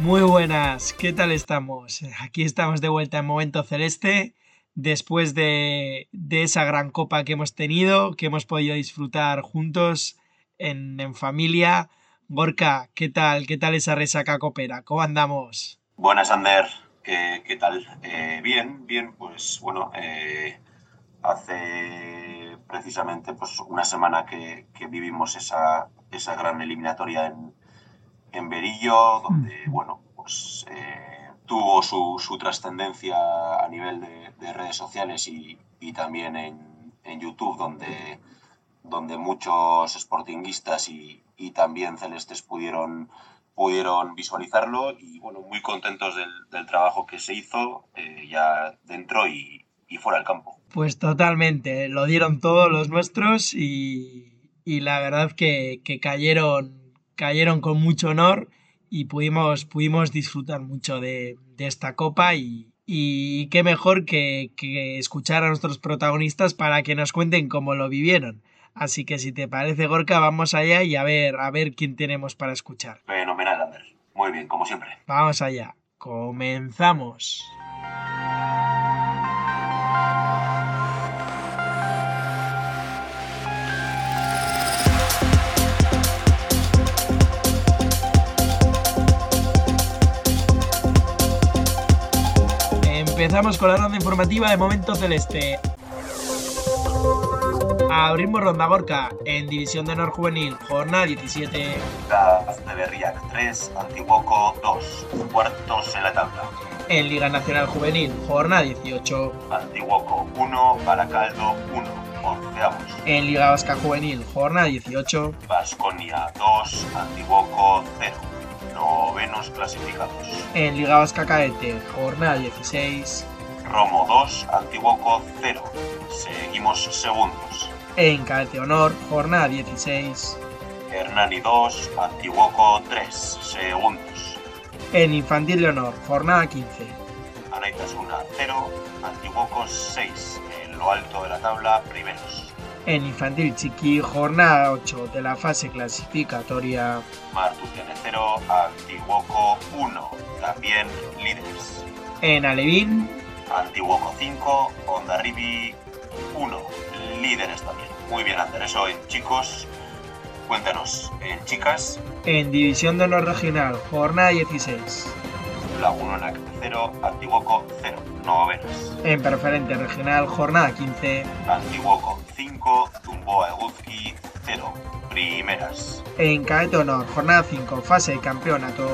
Muy buenas, ¿qué tal estamos? Aquí estamos de vuelta en Momento Celeste, después de, esa gran copa que hemos tenido, que hemos podido disfrutar juntos en, familia. Gorka, ¿qué tal? ¿Qué tal esa resaca copera? ¿Cómo andamos? Buenas, Ander. ¿Qué, tal? Eh, bien, bien, pues bueno, eh, hace precisamente pues, una semana que, vivimos esa, esa gran eliminatoria en, en Berillo, donde, bueno, pues eh, tuvo su, su trascendencia a nivel de, redes sociales y, y también en, en, YouTube, donde, donde muchos sportinguistas y, y, también celestes pudieron, pudieron visualizarlo y, bueno, muy contentos del, del trabajo que se hizo eh, ya dentro y, y fuera del campo. Pues totalmente, lo dieron todos los nuestros y, y la verdad que, que cayeron cayeron con mucho honor y pudimos, pudimos disfrutar mucho de, esta copa y, y qué mejor que, que, escuchar a nuestros protagonistas para que nos cuenten cómo lo vivieron. Así que si te parece, Gorka, vamos allá y a ver, a ver quién tenemos para escuchar. Fenomenal, Ander. Muy bien, como siempre. Vamos allá. Comenzamos. Empezamos con la ronda informativa de Momento Celeste. Abrimos ronda Gorka en División de Honor Juvenil, jornada 17. de Berriac 3, Antiguoco 2, cuartos en la tabla. En Liga Nacional Juvenil, jornada 18. Antiguoco 1, Baracaldo 1, onceavos. En Liga Vasca Juvenil, jornada 18. Vasconia 2, Antiguoco 0 clasificados. En Liga Vasca Caete, jornada 16. Romo 2, Antiguoco 0. Seguimos segundos. En Caete Honor, jornada 16. Hernani 2, Antiguoco 3. Segundos. En Infantil de Honor, jornada 15. Anaitas 1, 0. Antiguoco 6. En lo alto de la tabla, primeros en Infantil Chiqui, jornada 8 de la fase clasificatoria. Martus tiene 0, Antiguoco 1, también líderes. En Alevín. Antiguoco 5, Ribi 1, líderes también. Muy bien, Ander, eso en chicos. Cuéntanos, en chicas. En División de Honor Regional, jornada 16. Lagunona 0, Antiguoco 0, novenas. En Preferente Regional, jornada 15. Antiguoco 5, Tumboa Eguzki 0, primeras. En Caete Honor, jornada 5, fase de campeonato.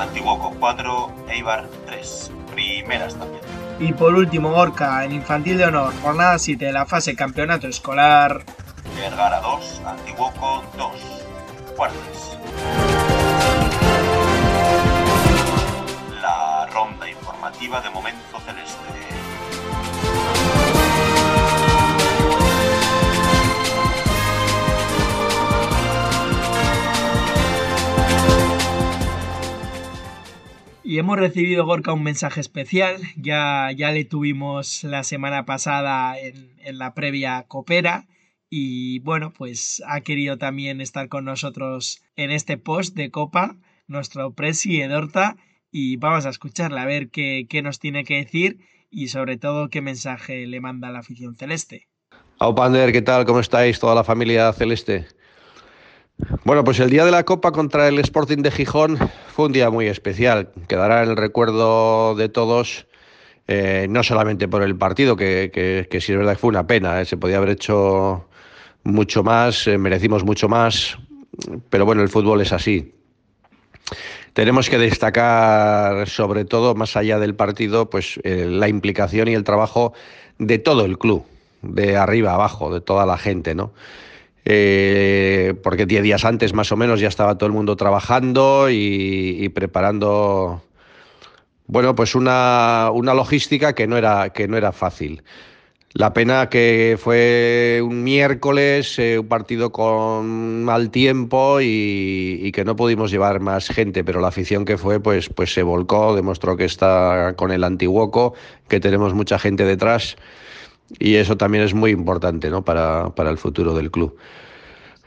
Antiguoco 4, Eibar 3, primeras también. Y por último, Gorka, en Infantil de Honor, jornada 7 de la fase campeonato escolar. Vergara 2, Antiguoco 2, cuartas. La ronda informativa de Momento Celeste. Y hemos recibido, Gorka, un mensaje especial. Ya, ya le tuvimos la semana pasada en, en la previa Copera. Y bueno, pues ha querido también estar con nosotros en este post de Copa, nuestro Presi Edorta. Y vamos a escucharle a ver qué, qué nos tiene que decir y sobre todo qué mensaje le manda la afición celeste. Aupander, ¿qué tal? ¿Cómo estáis? Toda la familia celeste. Bueno, pues el día de la Copa contra el Sporting de Gijón fue un día muy especial. Quedará en el recuerdo de todos, eh, no solamente por el partido, que, que, sí es verdad que fue una pena, eh, se podía haber hecho mucho más, eh, merecimos mucho más, pero bueno, el fútbol es así. Tenemos que destacar, sobre todo, más allá del partido, pues la implicación y el trabajo de todo el club, de arriba abajo, de toda la gente, ¿no? Eh, porque diez días antes más o menos ya estaba todo el mundo trabajando y, preparando, bueno, pues una, una, logística que no era, que no era fácil. La pena que fue un miércoles, eh, un partido con mal tiempo y, que no pudimos llevar más gente, pero la afición que fue, pues, pues se volcó, demostró que está con el antiguoco, que tenemos mucha gente detrás y eso también es muy importante ¿no? para, para el futuro del club.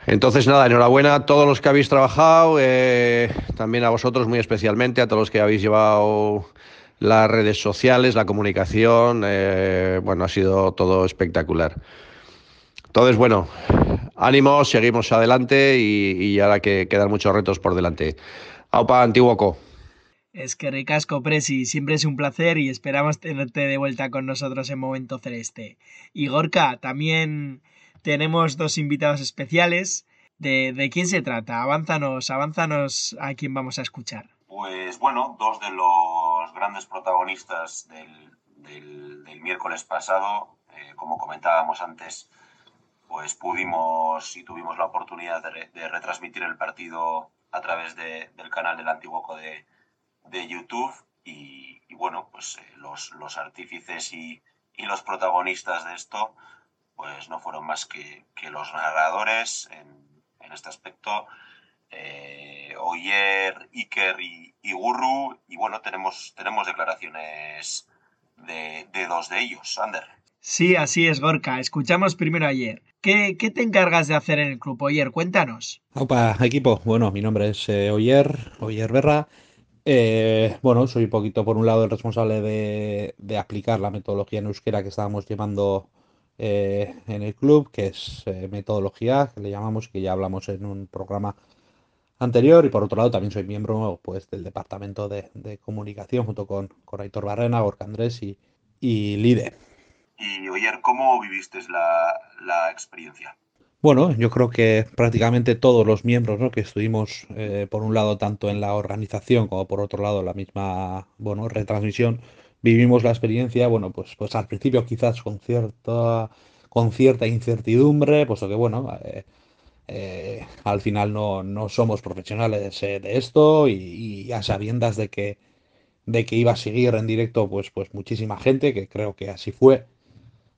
Entonces, nada, enhorabuena a todos los que habéis trabajado, eh, también a vosotros muy especialmente, a todos los que habéis llevado las redes sociales, la comunicación, eh, bueno, ha sido todo espectacular. Entonces, bueno, ánimo, seguimos adelante y, ahora que quedan muchos retos por delante. Aupa, Antiguoco. Es que ricasco, Presi, siempre es un placer y esperamos tenerte de vuelta con nosotros en Momento Celeste. Y Gorka, también tenemos dos invitados especiales. ¿De, de quién se trata? Avánzanos, avánzanos a quién vamos a escuchar. Pues bueno, dos de los grandes protagonistas del, del, miércoles pasado, eh, como comentábamos antes, pues pudimos y tuvimos la oportunidad de, retransmitir el partido a través del canal del Antiguoco de, de YouTube y, bueno, pues eh, los, los, artífices y, y, los protagonistas de esto pues no fueron más que, que los narradores en, en este aspecto eh, Oyer, Iker y, y, Gurru. Y bueno, tenemos, tenemos declaraciones de, dos de ellos. Ander. Sí, así es, Gorka. Escuchamos primero ayer. ¿Qué, ¿Qué, te encargas de hacer en el club, Oyer? Cuéntanos. Opa, equipo. Bueno, mi nombre es eh, Oyer, Oyer Berra. Eh, bueno, soy un poquito, por un lado, el responsable de, aplicar la metodología en euskera que estábamos llevando en el club, que es metodología, que le llamamos, que ya hablamos en un programa anterior y por otro lado también soy miembro pues del departamento de, comunicación junto con, con Aitor Barrena, Gorka Andrés y, y Lide. Y Oyer, ¿cómo viviste la, experiencia? Bueno, yo creo que prácticamente todos los miembros ¿no? que estuvimos, eh, por un lado, tanto en la organización como por otro lado la misma bueno, retransmisión, vivimos la experiencia, bueno, pues, pues al principio quizás con cierta, con cierta incertidumbre, puesto que, bueno, eh, eh, al final no, no somos profesionales de esto y, a sabiendas de que, de que iba a seguir en directo pues, pues muchísima gente, que creo que así fue.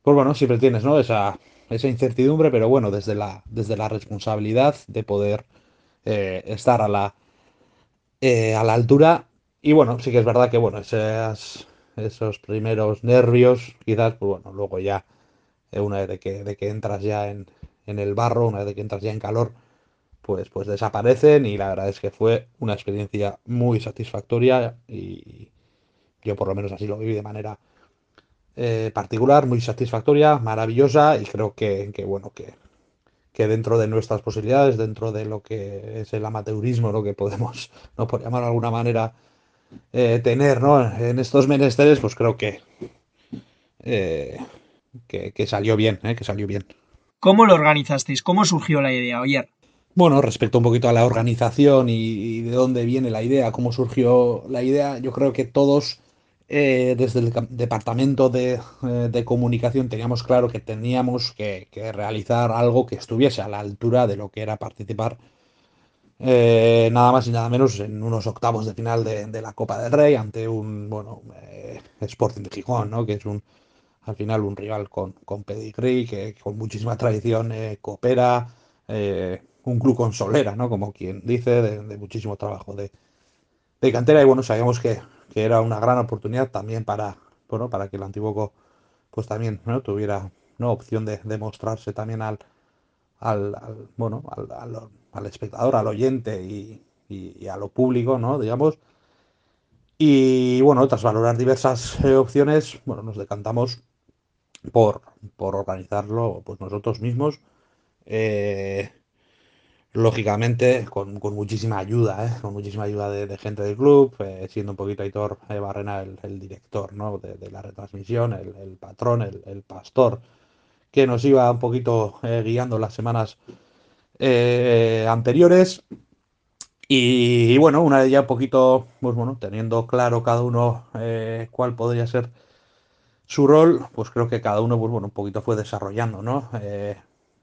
Pues bueno, siempre tienes ¿no? esa, esa incertidumbre, pero bueno, desde la, desde la responsabilidad de poder eh, estar a la, a la altura. Y bueno, sí que es verdad que bueno, esos primeros nervios, quizás, pues bueno, luego ya, una vez de que, de que entras ya en, en el barro, una vez que entras ya en calor, pues, pues desaparecen y la verdad es que fue una experiencia muy satisfactoria y yo por lo menos así lo viví de manera eh, particular, muy satisfactoria, maravillosa y creo que, bueno, que, que, dentro de nuestras posibilidades, dentro de lo que es el amateurismo, lo que podemos, no por llamar de alguna manera, eh, tener en estos menesteres, pues creo que, eh, que, salió bien, que salió bien. ¿Cómo lo organizasteis? ¿Cómo surgió la idea, Oyer? Bueno, respecto un poquito a la organización y, de dónde viene la idea, cómo surgió la idea, yo creo que todos eh, desde el departamento eh, de, comunicación teníamos claro que teníamos que, realizar algo que estuviese a la altura de lo que era participar eh, nada más y nada menos en unos octavos de final de, la Copa del Rey ante un bueno Sporting de Gijón, ¿no? que es un al final un rival con, con pedigree, que con muchísima tradición coopera, un club con solera, ¿no? Como quien dice, de, muchísimo trabajo de, cantera. Y bueno, sabíamos que, era una gran oportunidad también para, bueno, para que el Antiguo pues también ¿no? tuviera ¿no? opción de, demostrarse también al, al, bueno, al, espectador, al oyente y, y, a lo público, ¿no? Digamos. Y bueno, tras valorar diversas eh, opciones, bueno, nos decantamos por, por organizarlo pues nosotros mismos. Eh, lógicamente, con, muchísima ayuda, ¿eh? con muchísima ayuda de, gente del club, eh, siendo un poquito Aitor Barrena el, director ¿no? de, la retransmisión, el, patrón, el, pastor, que nos iba un poquito guiando las semanas anteriores. Y, bueno, una de ellas un poquito, pues bueno, teniendo claro cada uno cuál podría ser su rol, pues creo que cada uno, pues bueno, un poquito fue desarrollando, ¿no? Eh,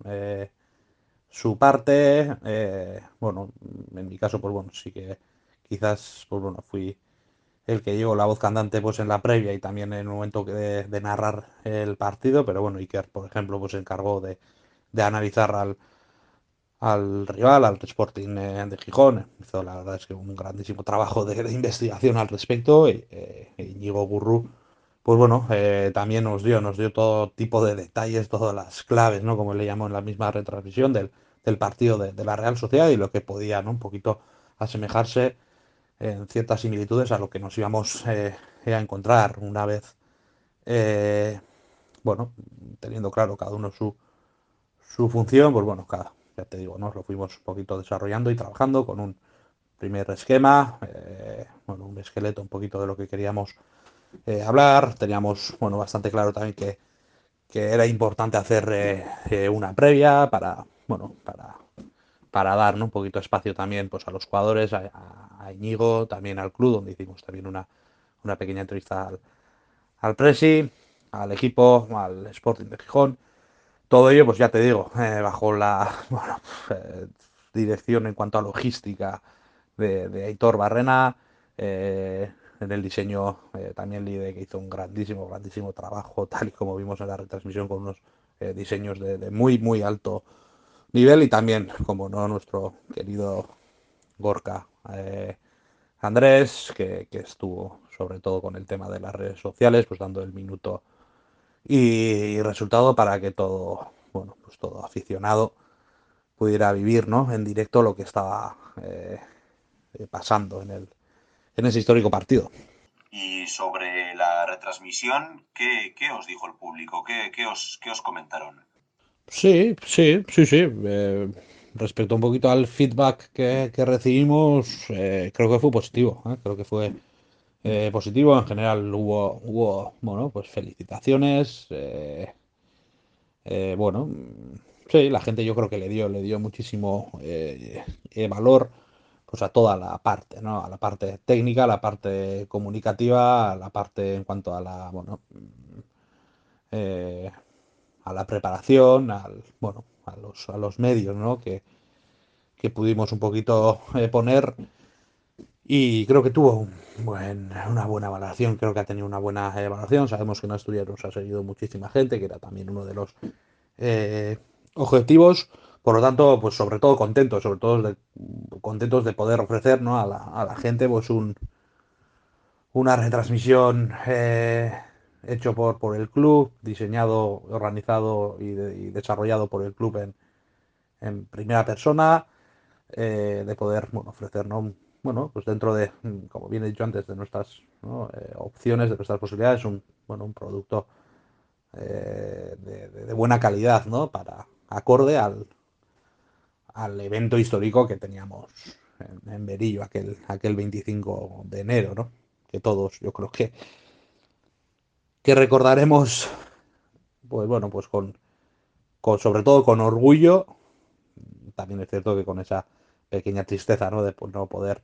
eh, su parte. Eh, bueno, en mi caso, pues bueno, sí que quizás, pues bueno, fui el que llevo la voz cantante pues en la previa y también en el momento de, narrar el partido, pero bueno, Iker, por ejemplo, pues se encargó de, de analizar al, al rival, al Sporting eh, de Gijón. Hizo la verdad es que un grandísimo trabajo de, investigación al respecto. Y, eh, Íñigo Burru, pues bueno, eh, también nos dio, nos dio todo tipo de detalles, todas las claves, ¿no? Como le llamó en la misma retransmisión del, del partido de, la Real Sociedad y lo que podía, ¿no? Un poquito asemejarse en ciertas similitudes a lo que nos íbamos eh, a encontrar una vez, eh, bueno, teniendo claro cada uno su, su función, pues bueno, cada, ya te digo, nos lo fuimos un poquito desarrollando y trabajando con un primer esquema, eh, bueno, un esqueleto un poquito de lo que queríamos hablar, teníamos, bueno, bastante claro también que, que era importante hacer una previa para, bueno, para, para dar un poquito de espacio también pues, a los jugadores, a, a, Íñigo, también al club, donde hicimos también una, una pequeña entrevista al, al Presi, al equipo, al Sporting de Gijón. Todo ello, pues ya te digo, eh, bajo la eh, dirección en cuanto a logística de, de Aitor Barrena, eh, en el diseño también Lide, que hizo un grandísimo, grandísimo trabajo, tal y como vimos en la retransmisión, con unos diseños de, de, muy, muy alto nivel y también, como no, nuestro querido Gorka Andrés, que, estuvo sobre todo con el tema de las redes sociales, pues dando el minuto y, resultado para que todo, bueno, pues todo aficionado pudiera vivir, ¿no? En directo lo que estaba eh, pasando en el en ese histórico partido. Y sobre la retransmisión, ¿qué, qué os dijo el público? ¿Qué, qué, os, qué os comentaron? Sí, sí, sí, sí. Eh, respecto un poquito al feedback que, que recibimos, eh, creo que fue positivo. ¿eh? Creo que fue positivo. En general hubo, hubo bueno, pues felicitaciones. Bueno, sí, la gente yo creo que le dio, le dio muchísimo valor pues a toda la parte, ¿no? A la parte técnica, a la parte comunicativa, a la parte en cuanto a la, bueno, a la preparación, al, bueno, a los, a los medios, ¿no? Que, que pudimos un poquito poner y creo que tuvo una buena valoración, creo que ha tenido una buena evaluación. Sabemos que en Asturias nos ha seguido muchísima gente, que era también uno de los eh, objetivos. Por lo tanto, pues sobre todo contentos, sobre todo contentos de poder ofrecer ¿no? a, la, a, la, gente pues un, una retransmisión eh, hecho por, por el club, diseñado, organizado y, de, y desarrollado por el club en, en primera persona, eh, de poder bueno, ofrecer ¿no? bueno, pues dentro de, como bien he dicho antes, de nuestras eh, opciones, de nuestras posibilidades, un, bueno, un producto eh, de, de, de, buena calidad, ¿no? Para acorde al, al evento histórico que teníamos en, en Berillo, aquel, aquel 25 de enero, ¿no? Que todos, yo creo que, que recordaremos, pues bueno, pues con, con, sobre todo con orgullo, también es cierto que con esa pequeña tristeza, ¿no? De pues, no poder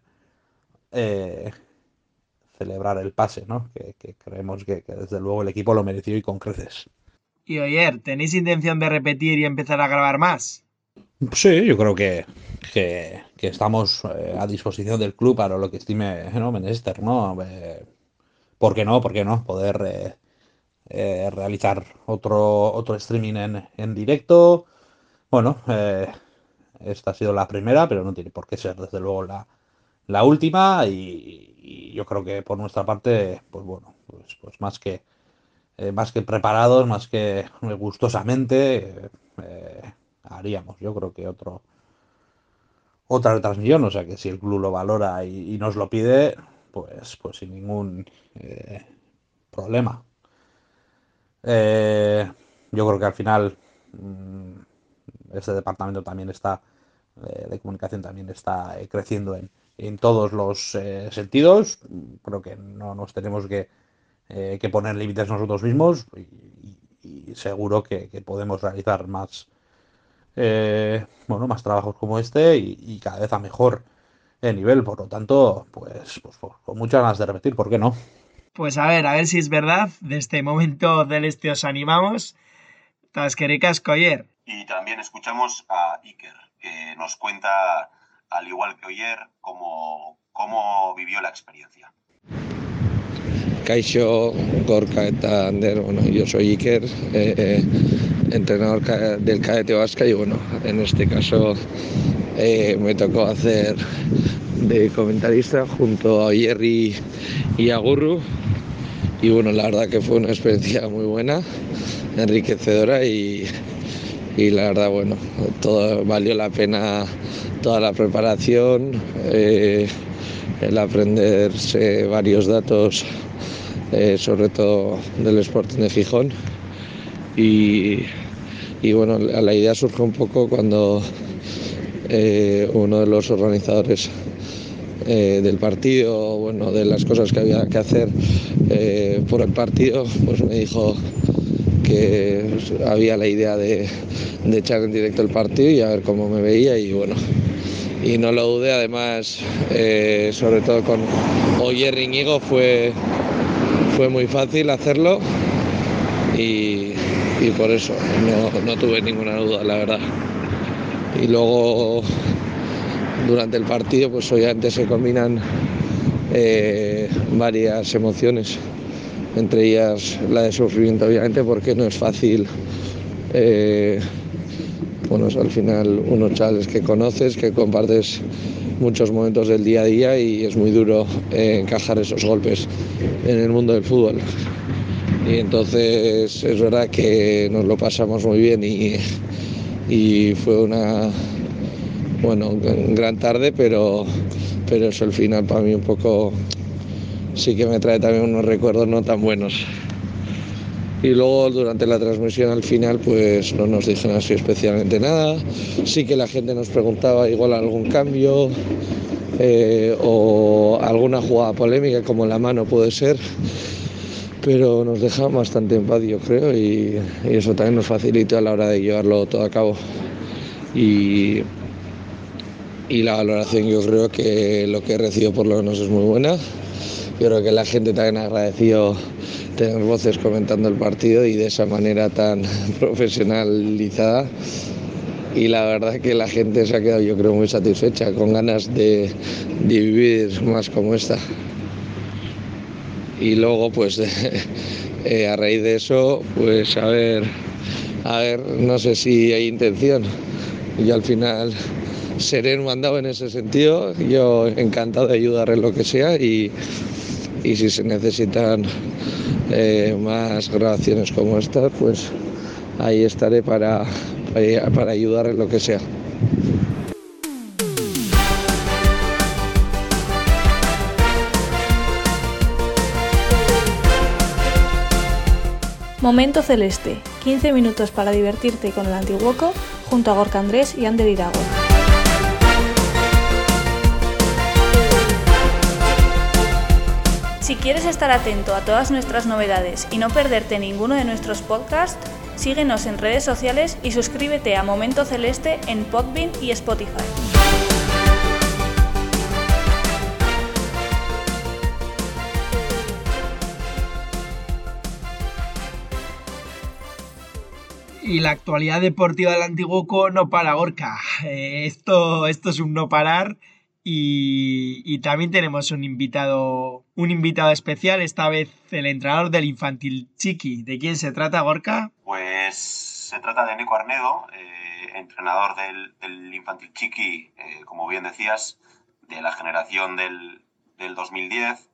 eh, celebrar el pase, ¿no? Que, que creemos que, que, desde luego el equipo lo mereció y con creces. Y oyer, ¿tenéis intención de repetir y empezar a grabar más? Sí, yo creo que, que, que estamos eh, a disposición del club para lo que estime ¿no? Menester, ¿no? Eh, ¿Por qué no? ¿Por qué no? Poder eh, realizar otro, otro streaming en, en directo. Bueno, eh, esta ha sido la primera, pero no tiene por qué ser desde luego la, la última y, yo creo que por nuestra parte, pues bueno, pues, pues más que eh, más que preparados, más que gustosamente haríamos, yo creo que otro otra retransmisión, o sea que si el club lo valora y, y nos lo pide, pues pues sin ningún problema. Eh, yo creo que al final este departamento también está eh, de comunicación también está creciendo en, todos los eh, sentidos. Creo que no nos tenemos que, eh, que poner límites nosotros mismos y, seguro que, podemos realizar más, eh, bueno, más trabajos como este y, y, cada vez a mejor nivel. Por lo tanto, pues, pues, pues, con muchas ganas de repetir, ¿por qué no? Pues a ver, a ver si es verdad. De este momento del este os animamos. Tasquericas Coyer. Y también escuchamos a Iker, que nos cuenta, al igual que Oyer, cómo, cómo vivió la experiencia. Kaixo, Gorka eta Ander, bueno, yo soy Iker, eh, entrenador del cadete vasca y bueno, en este caso eh, me tocó hacer de comentarista junto a Jerry y a Gurru y bueno, la verdad que fue una experiencia muy buena, enriquecedora y, y la verdad, bueno, todo valió la pena toda la preparación, eh, el aprenderse varios datos, eh, sobre todo del Sporting de Gijón. Y, y, bueno, la idea surge un poco cuando eh, uno de los organizadores eh, del partido, bueno, de las cosas que había que hacer eh, por el partido, pues me dijo que había la idea de, de, echar en directo el partido y a ver cómo me veía y bueno, y no lo dudé, además, eh, sobre todo con Oyer Iñigo fue, fue muy fácil hacerlo y, y por eso no, no tuve ninguna duda, la verdad. Y luego durante el partido pues obviamente se combinan eh, varias emociones, entre ellas la de sufrimiento obviamente porque no es fácil, eh, bueno, al final unos chavales que conoces, que compartes muchos momentos del día a día y es muy duro eh, encajar esos golpes en el mundo del fútbol. Y entonces es verdad que nos lo pasamos muy bien y, y fue una, bueno, gran tarde, pero, pero eso al final para mí un poco sí que me trae también unos recuerdos no tan buenos. Y luego durante la transmisión al final pues no nos dijeron así especialmente nada. Sí que la gente nos preguntaba igual algún cambio eh, o alguna jugada polémica como la mano puede ser. Pero nos dejaban bastante en paz yo creo y, y eso también nos facilitó a la hora de llevarlo todo a cabo. Y, y la valoración yo creo que lo que he recibido por lo menos es muy buena. Yo que la gente también ha agradecido tener voces comentando el partido y de esa manera tan profesionalizada. Y la verdad que la gente se ha quedado yo creo muy satisfecha, con ganas de, de vivir más como esta. Y luego pues eh, a raíz de eso pues a ver, a ver, no sé si hay intención. Yo al final seré un mandado en ese sentido. Yo encantado de ayudar en lo que sea y, y si se necesitan eh, más grabaciones como esta, pues ahí estaré para, para ayudar en lo que sea. Momento Celeste, 15 minutos para divertirte con el Antiguoco junto a Gorka Andrés y Ander Irago. Si quieres estar atento a todas nuestras novedades y no perderte ninguno de nuestros podcasts, síguenos en redes sociales y suscríbete a Momento Celeste en Podbean y Spotify. Y la actualidad deportiva del Antiguoco no para Gorka. Eh, esto, esto es un no parar. Y, y, también tenemos un invitado, un invitado especial, esta vez el entrenador del infantil Chiqui. ¿De quién se trata, Gorka? Pues se trata de Nico Arnedo, eh, entrenador del, del, infantil Chiqui, eh, como bien decías, de la generación del, del 2010,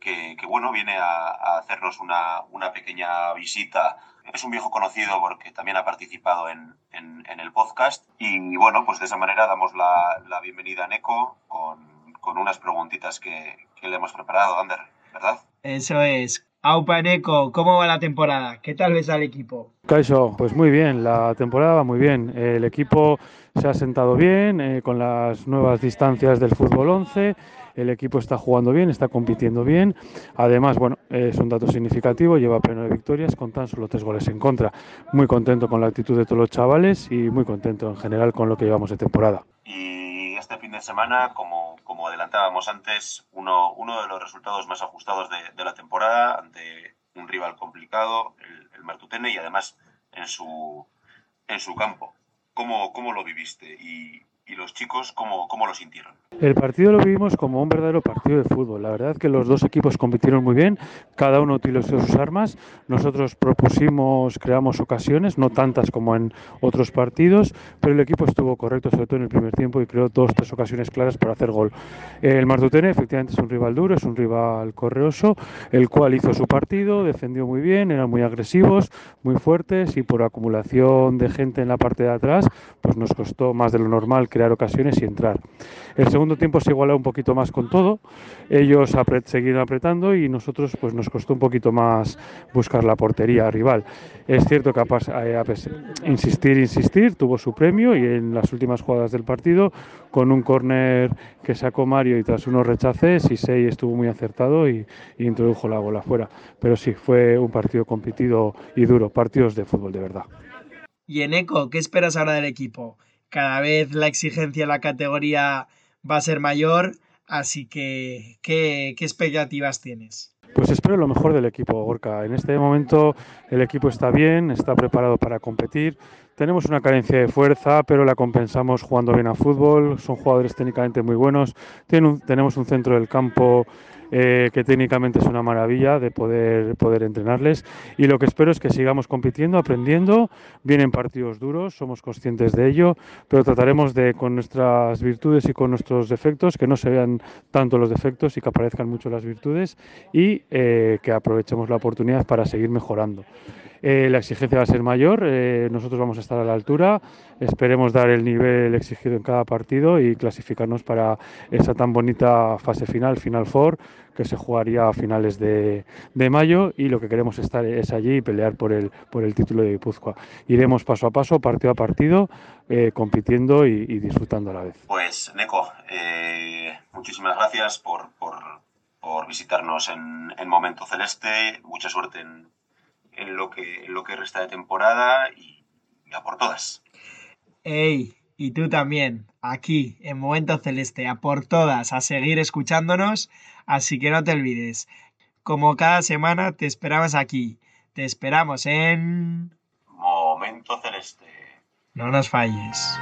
que, que, bueno, viene a, a hacernos una, una, pequeña visita. Es un viejo conocido porque también ha participado en, en, en el podcast. Y bueno, pues de esa manera damos la, la bienvenida a Neko con, con unas preguntitas que, que, le hemos preparado, Ander, ¿verdad? Eso es. Aupa Neko, ¿cómo va la temporada? ¿Qué tal ves al equipo? Caixo, pues muy bien, la temporada va muy bien. El equipo se ha sentado bien eh, con las nuevas distancias del fútbol 11 el equipo está jugando bien, está compitiendo bien. Además, bueno, es un dato significativo, lleva pleno de victorias con tan solo tres goles en contra. Muy contento con la actitud de todos los chavales y muy contento en general con lo que llevamos de temporada. Y este fin de semana, como, como adelantábamos antes, uno, uno de los resultados más ajustados de, de la temporada ante un rival complicado, el, el Martutene, y además en su en su campo. ¿Cómo, cómo lo viviste? Y, y los chicos cómo, cómo lo sintieron? El partido lo vivimos como un verdadero partido de fútbol. La verdad que los dos equipos compitieron muy bien, cada uno utilizó sus armas. Nosotros propusimos, creamos ocasiones, no tantas como en otros partidos, pero el equipo estuvo correcto, sobre todo en el primer tiempo, y creó dos tres ocasiones claras para hacer gol. El Martutene efectivamente es un rival duro, es un rival correoso, el cual hizo su partido, defendió muy bien, eran muy agresivos, muy fuertes y por acumulación de gente en la parte de atrás, pues nos costó más de lo normal que crear ocasiones y entrar. El segundo tiempo se igualó un poquito más con todo, ellos apret siguieron apretando y nosotros pues nos costó un poquito más buscar la portería rival. Es cierto que a, a insistir, insistir, tuvo su premio y en las últimas jugadas del partido con un córner que sacó Mario y tras unos rechaces, Isei estuvo muy acertado y, y introdujo la bola afuera. Pero sí, fue un partido competido y duro, partidos de fútbol de verdad. Y en Eco, ¿qué esperas ahora del equipo? Cada vez la exigencia en la categoría va a ser mayor, así que ¿qué, qué expectativas tienes? Pues espero lo mejor del equipo, Gorka. En este momento el equipo está bien, está preparado para competir. Tenemos una carencia de fuerza, pero la compensamos jugando bien a fútbol. Son jugadores técnicamente muy buenos. Tenemos un centro del campo eh, que técnicamente es una maravilla de poder, poder entrenarles. Y lo que espero es que sigamos compitiendo, aprendiendo. Vienen partidos duros, somos conscientes de ello, pero trataremos de, con nuestras virtudes y con nuestros defectos, que no se vean tanto los defectos y que aparezcan mucho las virtudes y eh, que aprovechemos la oportunidad para seguir mejorando. Eh, la exigencia va a ser mayor, eh, nosotros vamos a estar a la altura, esperemos dar el nivel exigido en cada partido y clasificarnos para esa tan bonita fase final, Final Four, que se jugaría a finales de, de mayo y lo que queremos estar es allí y pelear por el, por el título de Guipúzcoa. Iremos paso a paso, partido a partido, eh, compitiendo y, y, disfrutando a la vez. Pues, Neko, muchísimas gracias por, por, por visitarnos en, en Momento Celeste, mucha suerte en en lo que, en lo que resta de temporada y a por todas. ¡Ey! Y tú también, aquí, en Momento Celeste, a por todas, a seguir escuchándonos, así que no te olvides. Como cada semana te esperamos aquí. Te esperamos en... Momento Celeste. No nos falles.